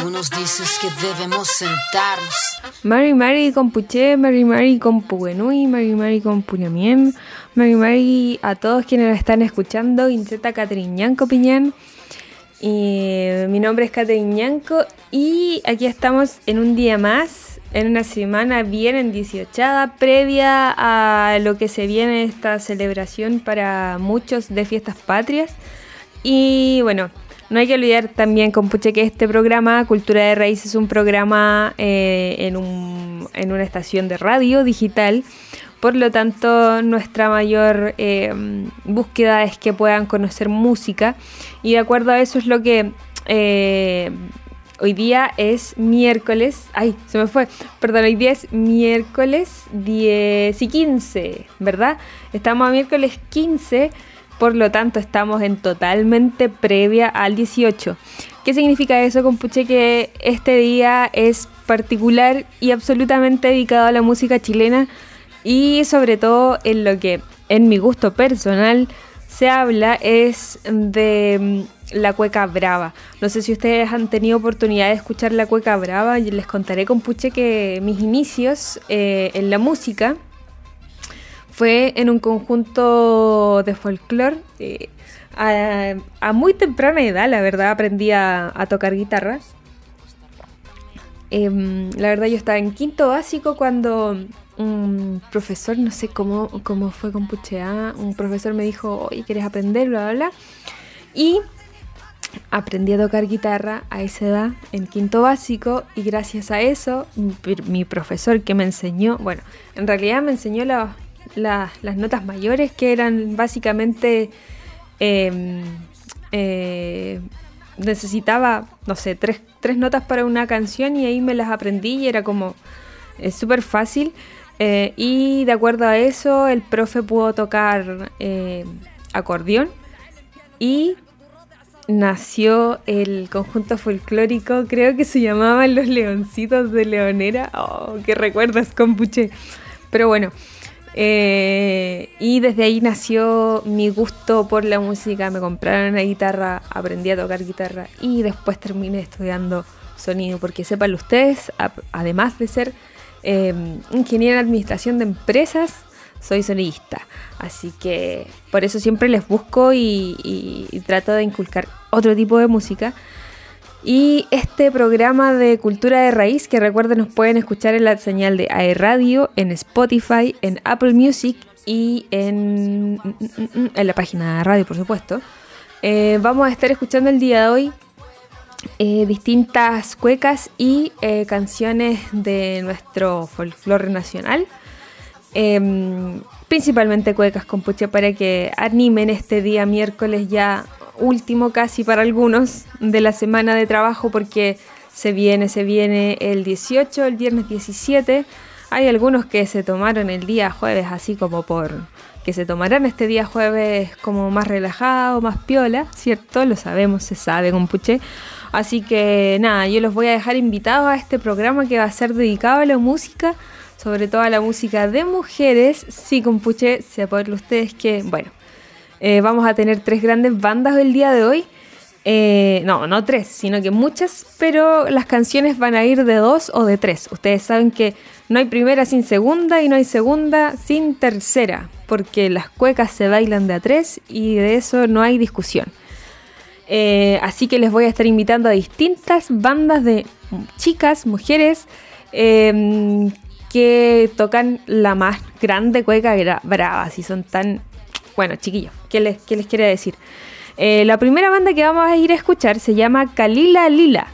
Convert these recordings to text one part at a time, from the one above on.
Tú nos dices que debemos sentarnos. Mari Mari con Puché, Mari Mari con Pugenui, Mari Mari con Puñamien, Mari Mari a todos quienes están escuchando, Inceta Catriñanco Piñán. Y mi nombre es Catriñanco y aquí estamos en un día más, en una semana bien en 18 previa a lo que se viene esta celebración para muchos de fiestas patrias. Y bueno, no hay que olvidar también, compuche, que este programa, Cultura de Raíz, es un programa eh, en, un, en, una estación de radio digital. Por lo tanto, nuestra mayor eh, búsqueda es que puedan conocer música. Y de acuerdo a eso es lo que eh, hoy día es miércoles. Ay, se me fue. Perdón, hoy día es miércoles 10 y 15, ¿verdad? Estamos a miércoles 15 por lo tanto estamos en totalmente previa al 18. ¿Qué significa eso, compuche? Que este día es particular y absolutamente dedicado a la música chilena y sobre todo en lo que en mi gusto personal se habla es de mm, la cueca brava. No sé si ustedes han tenido oportunidad de escuchar la cueca brava y les contaré, compuche, que mis inicios eh, en la música fue en un conjunto de folclore. Eh, a, muy temprana edad, la verdad, aprendí a, tocar guitarra. Em, la verdad, yo estaba en quinto básico cuando un profesor, no sé cómo, cómo fue con Puchea, un profesor me dijo, oye, ¿quieres aprender? Bla, bla, bla. Y aprendí a tocar guitarra a esa edad, en quinto básico, y gracias a eso, mi profesor que me enseñó, bueno, en realidad me enseñó la, las notas mayores, que eran básicamente... Em, eh, necesitaba, no sé, tres, notas para una canción y ahí me las aprendí y era como es súper fácil. Eh, y de acuerdo a eso, el profe pudo tocar eh, acordeón y nació el conjunto folclórico, creo que se llamaban Los Leoncitos de Leonera. Oh, qué recuerdos, compuche. Pero bueno, eh, y desde ahí nació mi gusto por la música. Me compraron una guitarra, aprendí a tocar guitarra y después terminé estudiando sonido. Porque sepan ustedes, además de ser eh, ingeniera en administración de empresas, soy sonidista. Así que por eso siempre les busco y trato de inculcar otro tipo de música. Y este programa de Cultura de Raíz, que recuerden nos pueden escuchar en la señal de AE Radio, en Spotify, en Apple Music y en, la página de radio, por supuesto. Eh, vamos a estar escuchando el día de hoy eh, distintas cuecas y eh, canciones de nuestro folclore nacional. Em, principalmente cuecas con puche para que animen este día miércoles ya último casi para algunos de la semana de trabajo porque se viene, se viene el 18, el viernes 17. Hay algunos que se tomaron el día jueves así como por que se tomarán este día jueves como más relajado, más piola, ¿cierto? Lo sabemos, se sabe con. Así que nada, yo los voy a dejar invitados a este programa que va a ser dedicado a la música, sobre todo a la música de mujeres. Sí, con Puché, sepan ustedes que, bueno, eh, vamos a tener tres grandes bandas el día de hoy. Eh, no, no tres, sino que muchas, pero las canciones van a ir de dos o de tres. Ustedes saben que no hay primera sin segunda y no hay segunda sin tercera, porque las cuecas se bailan de a tres y de eso no hay discusión. Eh, así que les voy a estar invitando a distintas bandas de chicas, mujeres, em, que tocan la más grande cueca brava, si son tan bueno, chiquillos, ¿qué les, quiere decir? Eh, la primera banda que vamos a ir a escuchar se llama Kalila Lila.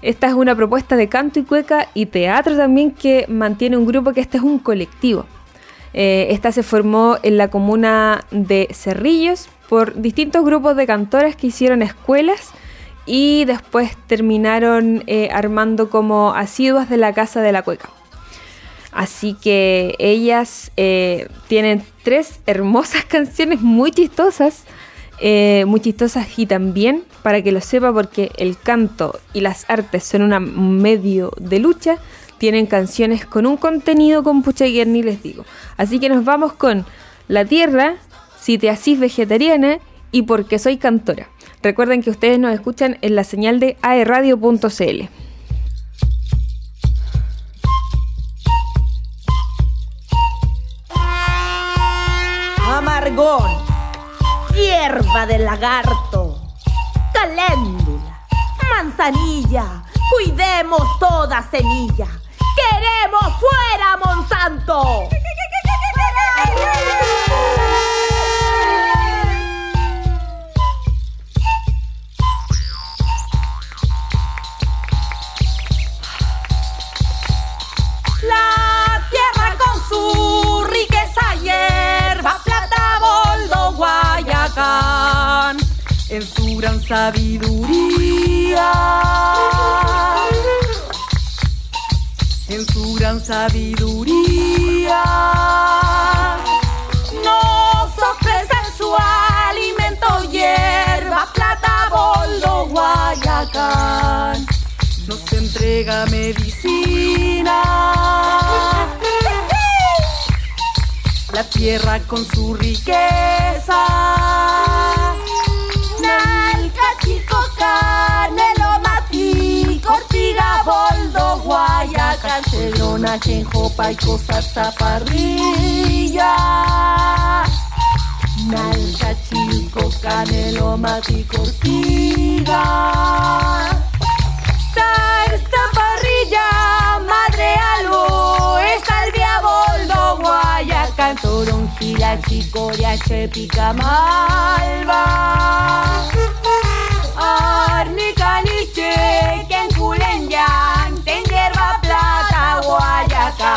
Esta es una propuesta de canto y cueca y teatro también que mantiene un grupo que este es un colectivo. Eh, esta se formó en la comuna de Cerrillos por distintos grupos de cantores que hicieron escuelas y después terminaron eh, armando como asiduas de la Casa de la Cueca. Así que ellas eh, tienen tres hermosas canciones muy chistosas, eh, muy chistosas y también, para que lo sepa, porque el canto y las artes son un medio de lucha, tienen canciones con un contenido con pucha ni les digo. Así que nos vamos con La Tierra, Si te asís vegetariana y Porque soy cantora. Recuerden que ustedes nos escuchan en la señal de aeradio.cl. hierba del lagarto, caléndula, manzanilla, cuidemos toda semilla. ¡Queremos fuera, Monsanto! Sabiduría. En su gran sabiduría nos ofrecen su alimento, hierba, plata, boldo, guayacán nos entrega medicina. La tierra con su riqueza. Cedrona, chenjopa y cosas zaparrilla. Nalca, chico, canelo, mati, cortiga. Salsa parrilla, madre alo, salvia, boldo, guayacán, toronjila, chicoria, chepica, malva. Arnica, niche, que en culenyan, ten hierba,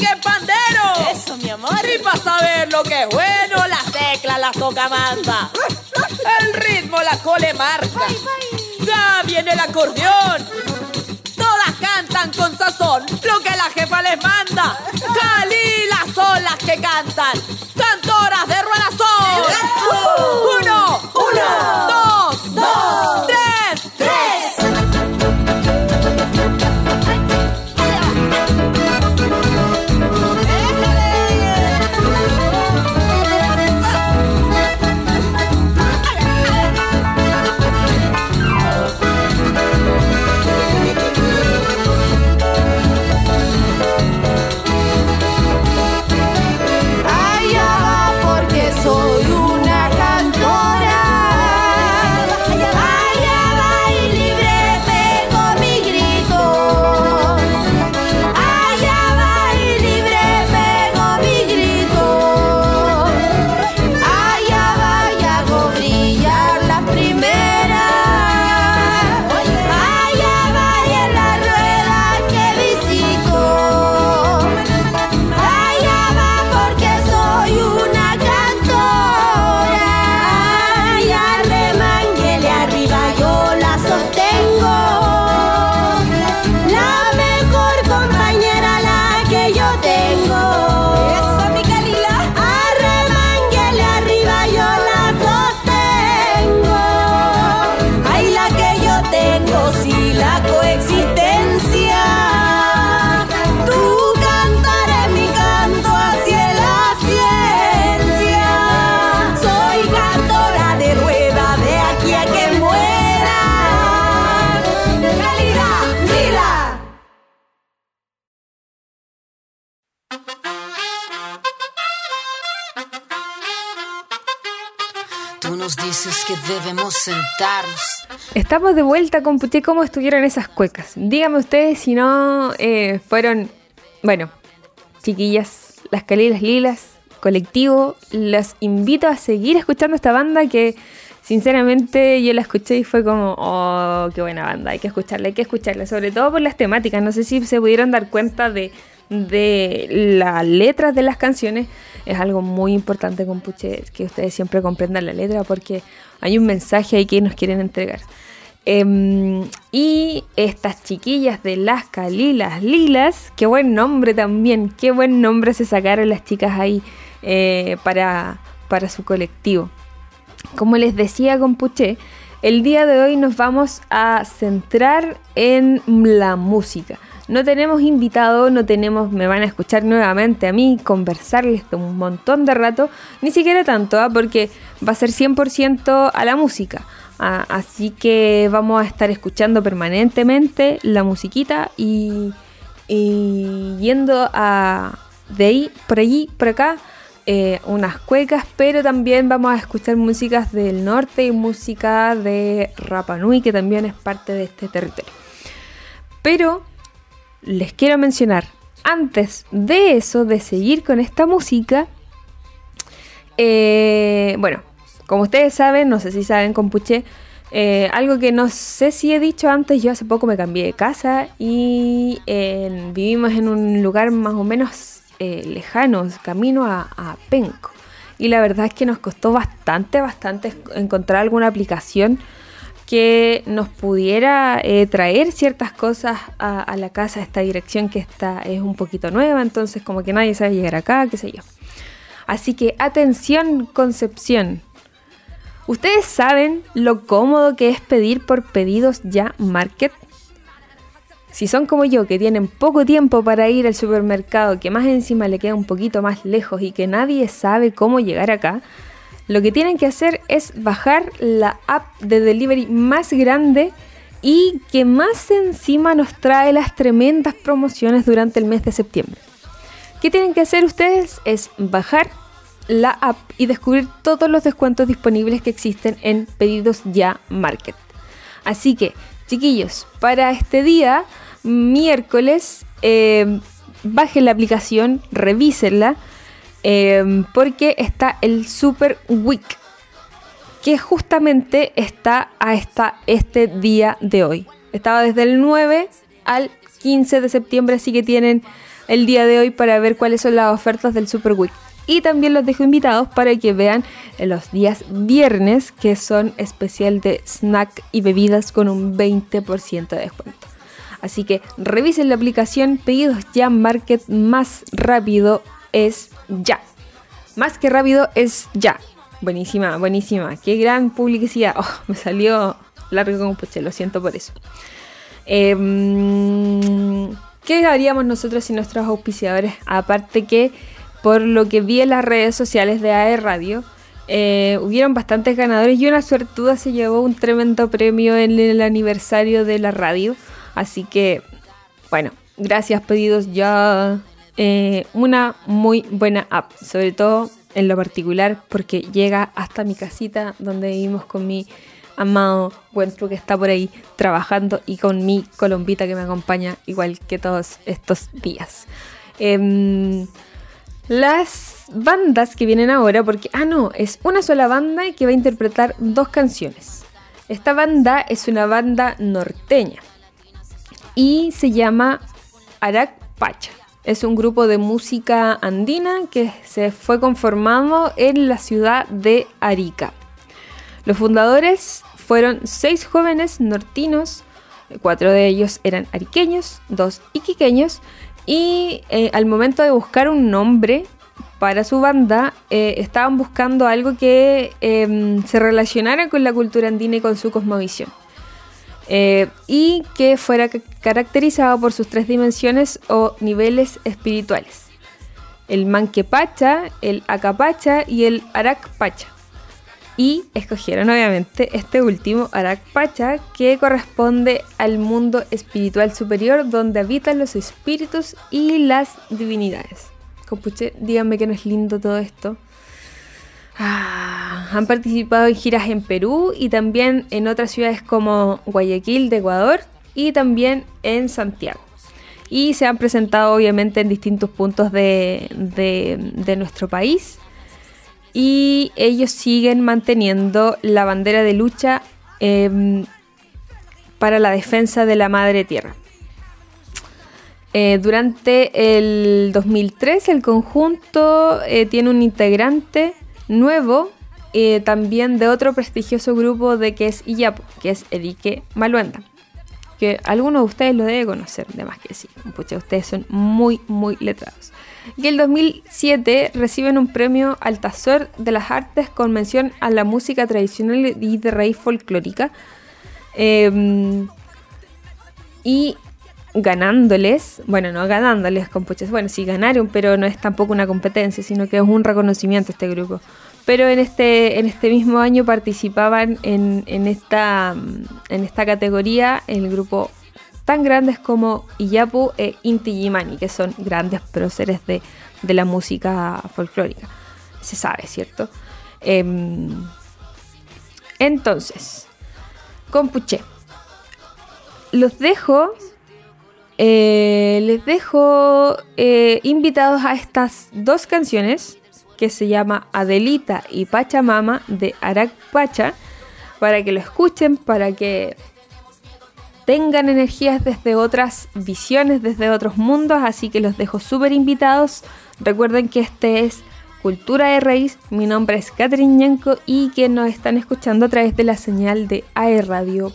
sigue pandero. ¡Eso, mi amor! Y para saber lo que es bueno, las teclas las toca Amanda. El ritmo la cole marca. Ya viene el acordeón. Todas cantan con sazón lo que la jefa les manda. Calilas son las que cantan. Estamos de vuelta con Puché. ¿Cómo estuvieron esas cuecas? Díganme ustedes si no eh, fueron, bueno, chiquillas, las calilas lilas, colectivo. Los invito a seguir escuchando esta banda que sinceramente yo la escuché y fue como, oh, qué buena banda, hay que escucharla, hay que escucharla, sobre todo por las temáticas. No sé si se pudieron dar cuenta de, de las letras de las canciones. Es algo muy importante con Puché, que ustedes siempre comprendan la letra porque hay un mensaje ahí que nos quieren entregar. Em, y estas chiquillas de las Calilas Lilas, qué buen nombre también, qué buen nombre se sacaron las chicas ahí eh, para, para su colectivo. Como les decía con Puché, el día de hoy nos vamos a centrar en la música. No tenemos invitado, no tenemos, me van a escuchar nuevamente a mí conversarles un montón de rato, ni siquiera tanto, ¿ah? porque va a ser 100% a la música. Ah, así que vamos a estar escuchando permanentemente la musiquita y, y yendo a de ahí, por allí, por acá, eh, unas cuecas, pero también vamos a escuchar músicas del norte y música de Rapa Nui, que también es parte de este territorio. Pero les quiero mencionar, antes de eso, de seguir con esta música, eh, bueno, como ustedes saben, no sé si saben, compuche, eh, algo que no sé si he dicho antes, yo hace poco me cambié de casa y vivimos en un lugar más o menos eh, lejano, camino a, a Penco. Y la verdad es que nos costó bastante, bastante encontrar alguna aplicación que nos pudiera eh, traer ciertas cosas a, a la casa, esta dirección que está, es un poquito nueva, entonces como que nadie sabe llegar acá, qué sé yo. Así que atención Concepción. ¿Ustedes saben lo cómodo que es pedir por pedidos ya market? Si son como yo, que tienen poco tiempo para ir al supermercado, que más encima le queda un poquito más lejos y que nadie sabe cómo llegar acá, lo que tienen que hacer es bajar la app de delivery más grande y que más encima nos trae las tremendas promociones durante el mes de septiembre. ¿Qué tienen que hacer ustedes? Es bajar la app y descubrir todos los descuentos disponibles que existen en Pedidos Ya Market. Así que, chiquillos, para este día, miércoles, eh, bajen la aplicación, revísenla, eh, porque está el Super Week, que justamente está a esta, este día de hoy. Estaba desde el 9 al 15 de septiembre, así que tienen el día de hoy para ver cuáles son las ofertas del Super Week. Y también los dejo invitados para que vean los días viernes, que son especial de snack y bebidas con un 20% de descuento. Así que revisen la aplicación Pedidos Ya Market más rápido es ya. Más que rápido es ya. Buenísima, buenísima. Qué gran publicidad. Oh, me salió largo como puche, lo siento por eso. Eh, ¿Qué haríamos nosotros sin nuestros auspiciadores? Aparte que por lo que vi en las redes sociales de AE Radio, eh, hubieron bastantes ganadores y una suertuda se llevó un tremendo premio en el aniversario de la radio. Así que, bueno, gracias pedidos ya. Eh, una muy buena app, sobre todo en lo particular porque llega hasta mi casita donde vivimos con mi amado Wentu que está por ahí trabajando y con mi colombita que me acompaña igual que todos estos días. Em, las bandas que vienen ahora, porque, ah, no, es una sola banda que va a interpretar dos canciones. Esta banda es una banda norteña y se llama Arak Pacha. Es un grupo de música andina que se fue conformado en la ciudad de Arica. Los fundadores fueron seis jóvenes nortinos, cuatro de ellos eran ariqueños, dos iquiqueños, y eh, al momento de buscar un nombre para su banda, eh, estaban buscando algo que eh, se relacionara con la cultura andina y con su cosmovisión. Eh, y que fuera caracterizado por sus tres dimensiones o niveles espirituales. El Manquepacha, el Acapacha y el Aracpacha. Y escogieron obviamente este último, Aracpacha, que corresponde al mundo espiritual superior donde habitan los espíritus y las divinidades. Compuche, díganme que no es lindo todo esto. Ah, han participado en giras en Perú y también en otras ciudades como Guayaquil de Ecuador y también en Santiago. Y se han presentado obviamente en distintos puntos de, nuestro país. Y ellos siguen manteniendo la bandera de lucha em, para la defensa de la madre tierra. Eh, durante el 2003 el conjunto eh, tiene un integrante nuevo eh, también de otro prestigioso grupo de que es Iyapo, que es Erique Maluenda. Que algunos de ustedes lo deben conocer, de más que sí. Ustedes son muy, muy letrados. Y el 2007 reciben un premio Altazor de las Artes con mención a la música tradicional y de raíz folclórica. Em, y ganándoles, bueno, no ganándoles con puchas, bueno, sí ganaron, pero no es tampoco una competencia, sino que es un reconocimiento este grupo. Pero en este, en este mismo año participaban en, esta, mm, en esta categoría el grupo tan grandes como Iyapu e Inti Illimani, que son grandes próceres de, de la música folclórica. Se sabe, ¿cierto? Em, entonces, Compuche. Los dejo. Eh, les dejo eh, invitados a estas dos canciones que se llama Adelita y Pachamama de Arak Pacha para que lo escuchen, para que tengan energías desde otras visiones, desde otros mundos, así que los dejo súper invitados. Recuerden que este es Cultura de Raíz, mi nombre es Catherine Ñanco y que nos están escuchando a través de la señal de aerradio.cl.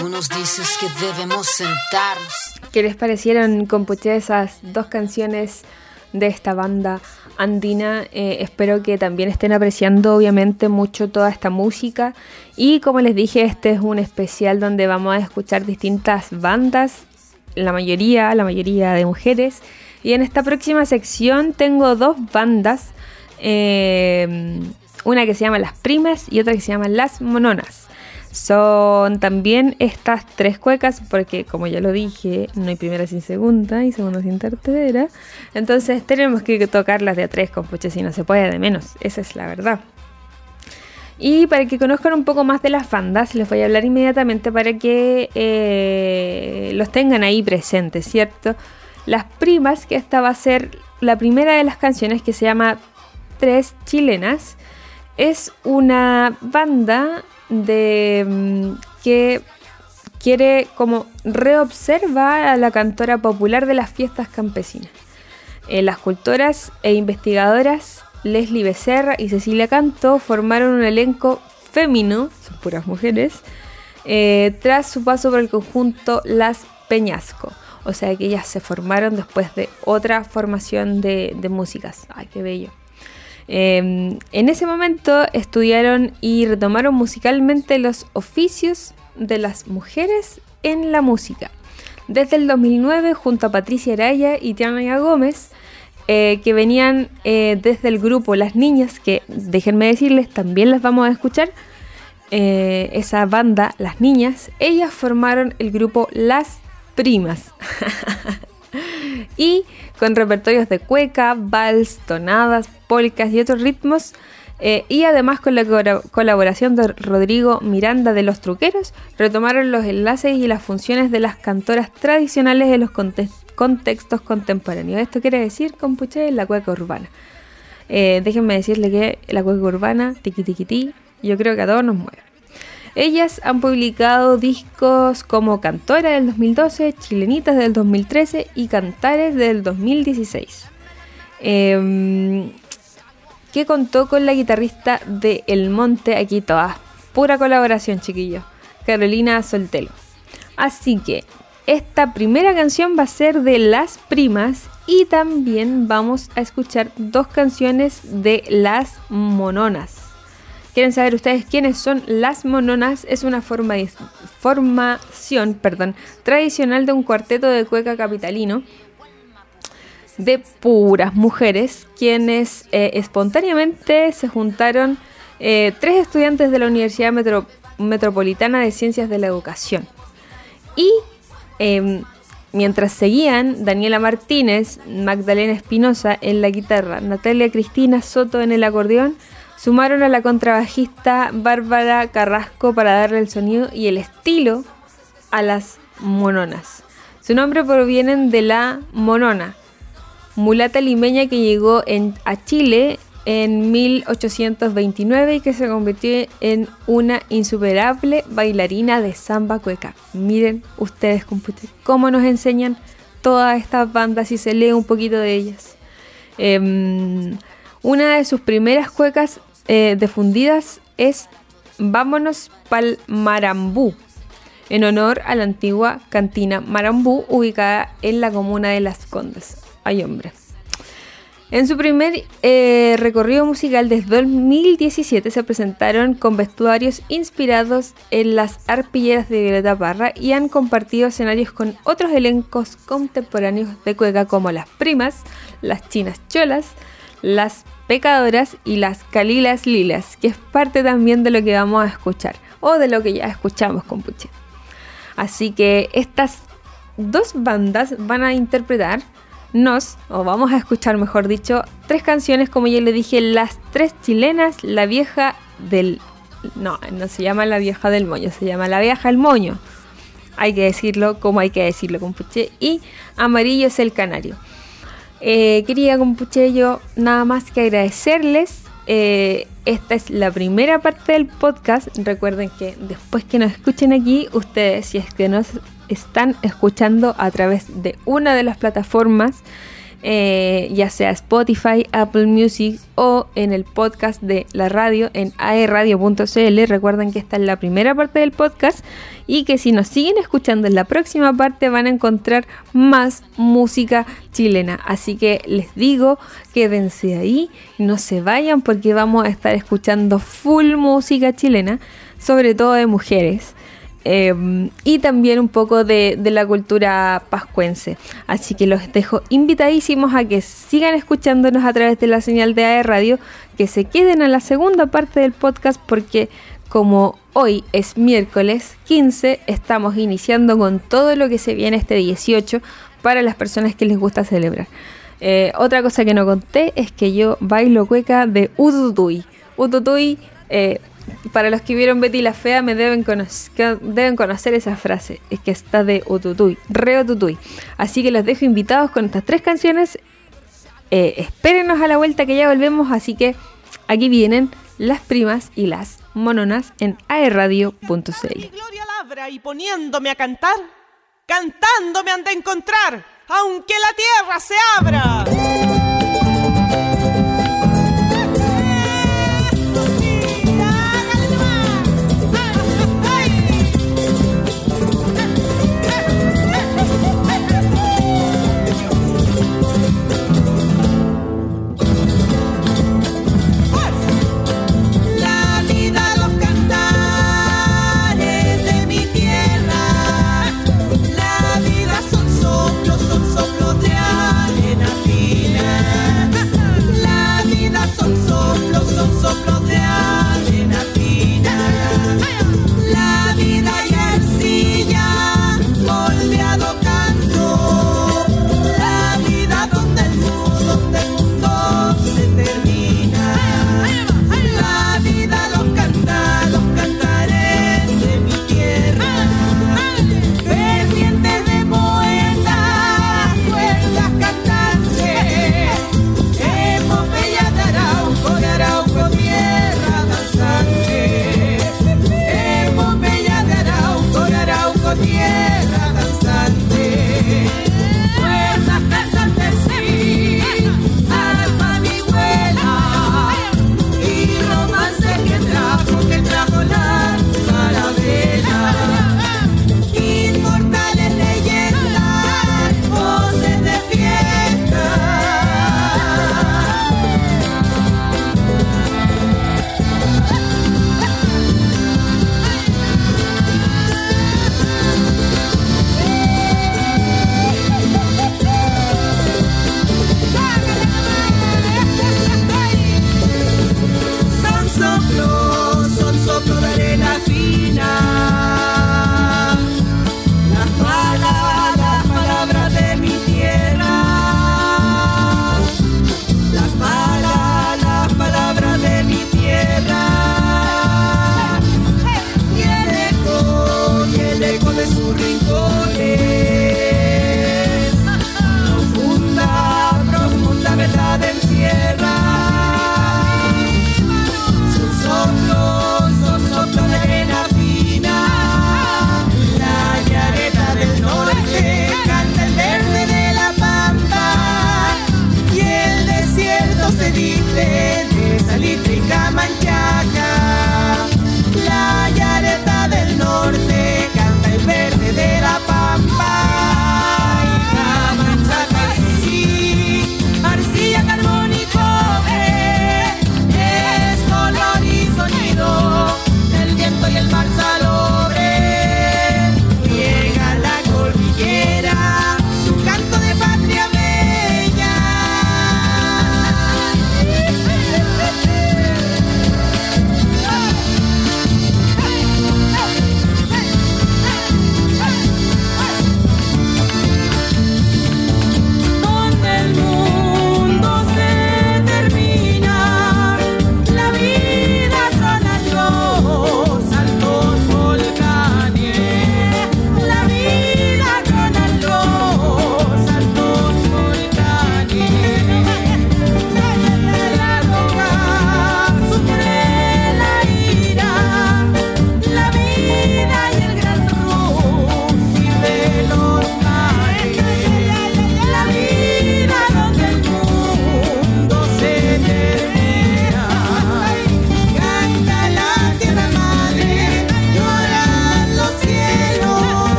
que debemos sentarnos. ¿Qué les parecieron, compuché, esas dos canciones de esta banda andina? Eh, espero que también estén apreciando, obviamente, mucho toda esta música. Y como les dije, este es un especial donde vamos a escuchar distintas bandas, la mayoría, la mayoría de mujeres. Y en esta próxima sección tengo dos bandas, eh, una que se llama Las Primas y otra que se llama Las Mononas. Son también estas tres cuecas, porque como ya lo dije, no hay primera sin segunda y segunda sin tercera. Entonces tenemos que tocarlas de a tres, compuche, si no se puede de menos. Esa es la verdad. Y para que conozcan un poco más de las bandas, les voy a hablar inmediatamente para que eh, los tengan ahí presentes, ¿cierto? Las primas, que esta va a ser la primera de las canciones que se llama Tres Chilenas, es una banda de mm, que quiere como reobservar a la cantora popular de las fiestas campesinas. Eh, las cultoras e investigadoras Leslie Becerra y Cecilia Canto formaron un elenco femenino, son puras mujeres, eh, tras su paso por el conjunto Las Peñasco. O sea que ellas se formaron después de otra formación de, de músicas. Ay, qué bello. Eh, en ese momento estudiaron y retomaron musicalmente los oficios de las mujeres en la música. Desde el 2009, junto a Patricia Araya y Tiana Gómez, eh, que venían eh, desde el grupo Las Niñas, que déjenme decirles, también las vamos a escuchar, eh, esa banda, Las Niñas, ellas formaron el grupo Las Primas. y con repertorios de cueca, vals, tonadas, polcas y otros ritmos. eh, y además con la colaboración de Rodrigo Miranda de Los Truqueros, retomaron los enlaces y las funciones de las cantoras tradicionales de los conte- contextos contemporáneos. Esto quiere decir, compuche, la cueca urbana. Eh, déjenme decirle que la cueca urbana, tiqui tiqui ti, yo creo que a todos nos mueve. Ellas han publicado discos como Cantora del 2012, Chilenitas del 2013 y Cantares del 2016. Em, que contó con la guitarrista de El Monte, aquí todas, pura colaboración, chiquillos, Carolina Soltelo. Así que esta primera canción va a ser de Las Primas y también vamos a escuchar dos canciones de Las Mononas. ¿Quieren saber ustedes quiénes son las mononas? Es una forma formación perdón, tradicional de un cuarteto de cueca capitalino de puras mujeres, quienes eh, espontáneamente se juntaron eh, tres estudiantes de la Universidad Metro- Metropolitana de Ciencias de la Educación. Y eh, mientras seguían Daniela Martínez, Magdalena Espinosa en la guitarra, Natalia Cristina Soto en el acordeón, sumaron a la contrabajista Bárbara Carrasco para darle el sonido y el estilo a las mononas. Su nombre proviene de la monona, mulata limeña que llegó a Chile en 1829 y que se convirtió en una insuperable bailarina de samba cueca. Miren ustedes cómo nos enseñan todas estas bandas y se lee un poquito de ellas. Em, una de sus primeras cuecas eh, difundidas es Vámonos pa'l Marambú, en honor a la antigua cantina Marambú ubicada en la comuna de Las Condes. Ay, hombre. En su primer eh, recorrido musical desde 2017 se presentaron con vestuarios inspirados en las arpilleras de Violeta Parra y han compartido escenarios con otros elencos contemporáneos de cueca como las primas, las chinas cholas, las pecadoras y las calilas lilas, que es parte también de lo que vamos a escuchar o de lo que ya escuchamos con Puche. Así que estas dos bandas van a interpretar nos, o vamos a escuchar mejor dicho, tres canciones como ya le dije, las tres chilenas, la vieja del... No, no se llama la vieja del moño, se llama la vieja del moño. Hay que decirlo como hay que decirlo, compuche. Y amarillo es el canario. Eh, quería, compuche, yo nada más que agradecerles. Eh, esta es la primera parte del podcast. Recuerden que después que nos escuchen aquí, ustedes, si es que nos están escuchando a través de una de las plataformas eh, ya sea Spotify, Apple Music o en el podcast de la radio en aerradio.cl. Recuerden que esta es la primera parte del podcast y que si nos siguen escuchando en la próxima parte van a encontrar más música chilena. Así que les digo, quédense ahí, no se vayan porque vamos a estar escuchando full música chilena, sobre todo de mujeres. Eh, y también un poco de, de la cultura pascuense. Así que los dejo invitadísimos a que sigan escuchándonos a través de la señal de AE Radio, que se queden a la segunda parte del podcast porque como hoy es miércoles 15, estamos iniciando con todo lo que se viene este 18 para las personas que les gusta celebrar. Eh, otra cosa que no conté es que yo bailo cueca de Ututuy. Ututuy, eh, para los que vieron Betty la Fea, me deben, conocer esa frase. Es que está de Ututuy, re Ututuy. Así que los dejo invitados con estas tres canciones. Eh, espérenos a la vuelta que ya volvemos. Así que aquí vienen las primas y las mononas en aerradio.cl. Gloria labra y poniéndome a cantar, cantándome han de encontrar, aunque la tierra se abra.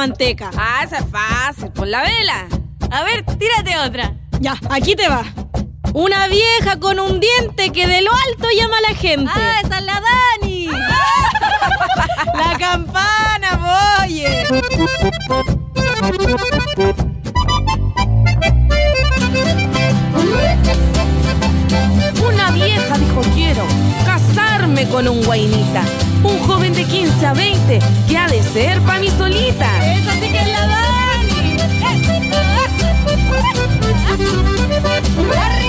Manteca. Ah, esa es fácil, por la vela. A ver, tírate otra. Ya, aquí te va. Una vieja con un diente que de lo alto llama a la gente. ¡Ah, esa es la Dani! La campana, oye. Una vieja dijo quiero casarme con un guainita. Un joven de 15 a 20 que ha de ser pa' solita. ¡Esa sí que es la Dani!